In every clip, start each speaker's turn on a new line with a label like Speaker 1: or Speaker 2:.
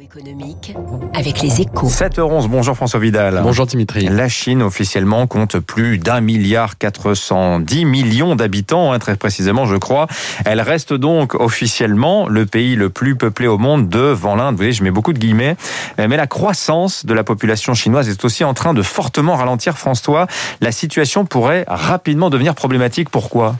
Speaker 1: économique avec les échos.
Speaker 2: 7h11, bonjour François Vidal.
Speaker 3: Bonjour Dimitri.
Speaker 2: La Chine officiellement compte plus d'un milliard 410 millions d'habitants, hein, très précisément je crois. Elle reste donc officiellement le pays le plus peuplé au monde devant l'Inde. Vous voyez, je mets beaucoup de guillemets. Mais la croissance de la population chinoise est aussi en train de fortement ralentir François. La situation pourrait rapidement devenir problématique. Pourquoi?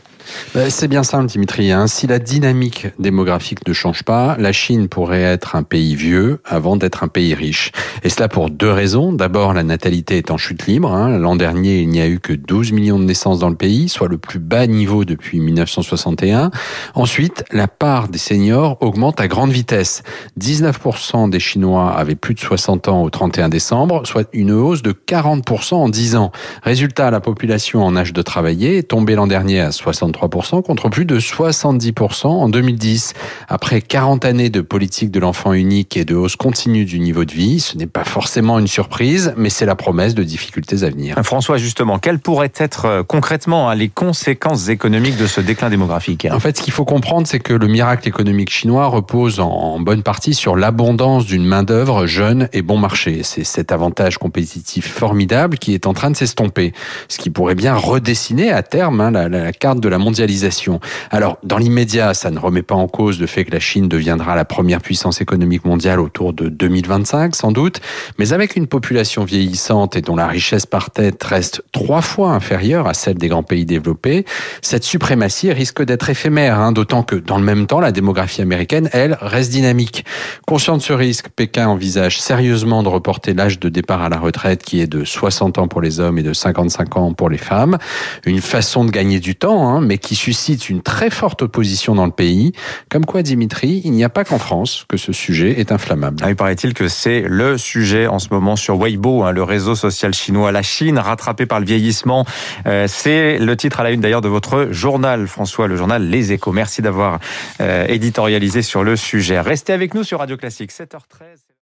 Speaker 3: C'est bien simple, Dimitri. Hein. Si la dynamique démographique ne change pas, la Chine pourrait être un pays vieux avant d'être un pays riche. Et cela pour deux raisons. D'abord, la natalité est en chute libre. Hein. L'an dernier, il n'y a eu que 12 millions de naissances dans le pays, soit le plus bas niveau depuis 1961. Ensuite, la part des seniors augmente à grande vitesse. 19% des Chinois avaient plus de 60 ans au 31 décembre, soit une hausse de 40% en 10 ans. Résultat, la population en âge de travailler est tombée l'an dernier à 60 contre plus de 70% en 2010. Après 40 années de politique de l'enfant unique et de hausse continue du niveau de vie, ce n'est pas forcément une surprise, mais c'est la promesse de difficultés à venir.
Speaker 2: François, justement, quelles pourraient être euh, concrètement hein, les conséquences économiques de ce déclin démographique?
Speaker 3: En fait, ce qu'il faut comprendre, c'est que le miracle économique chinois repose en bonne partie sur l'abondance d'une main-d'œuvre jeune et bon marché. C'est cet avantage compétitif formidable qui est en train de s'estomper, ce qui pourrait bien redessiner à terme hein, la, la carte de la mondialisation. Alors, dans l'immédiat, ça ne remet pas en cause le fait que la Chine deviendra la première puissance économique mondiale autour de 2025, sans doute, mais avec une population vieillissante et dont la richesse par tête reste trois fois inférieure à celle des grands pays développés, cette suprématie risque d'être éphémère, hein, d'autant que dans le même temps, la démographie américaine, elle, reste dynamique. Conscient de ce risque, Pékin envisage sérieusement de reporter l'âge de départ à la retraite qui est de 60 ans pour les hommes et de 55 ans pour les femmes. Une façon de gagner du temps, hein, mais qui suscite une très forte opposition dans le pays. Comme quoi, Dimitri, il n'y a pas qu'en France que ce sujet est inflammable.
Speaker 2: Ah, il paraît-il que c'est le sujet en ce moment sur Weibo, hein, le réseau social chinois. La Chine rattrapée par le vieillissement. Euh, c'est le titre à la une d'ailleurs de votre journal, François, le journal Les Échos. Merci d'avoir euh, éditorialisé sur le sujet. Restez avec nous sur Radio Classique, 7h13.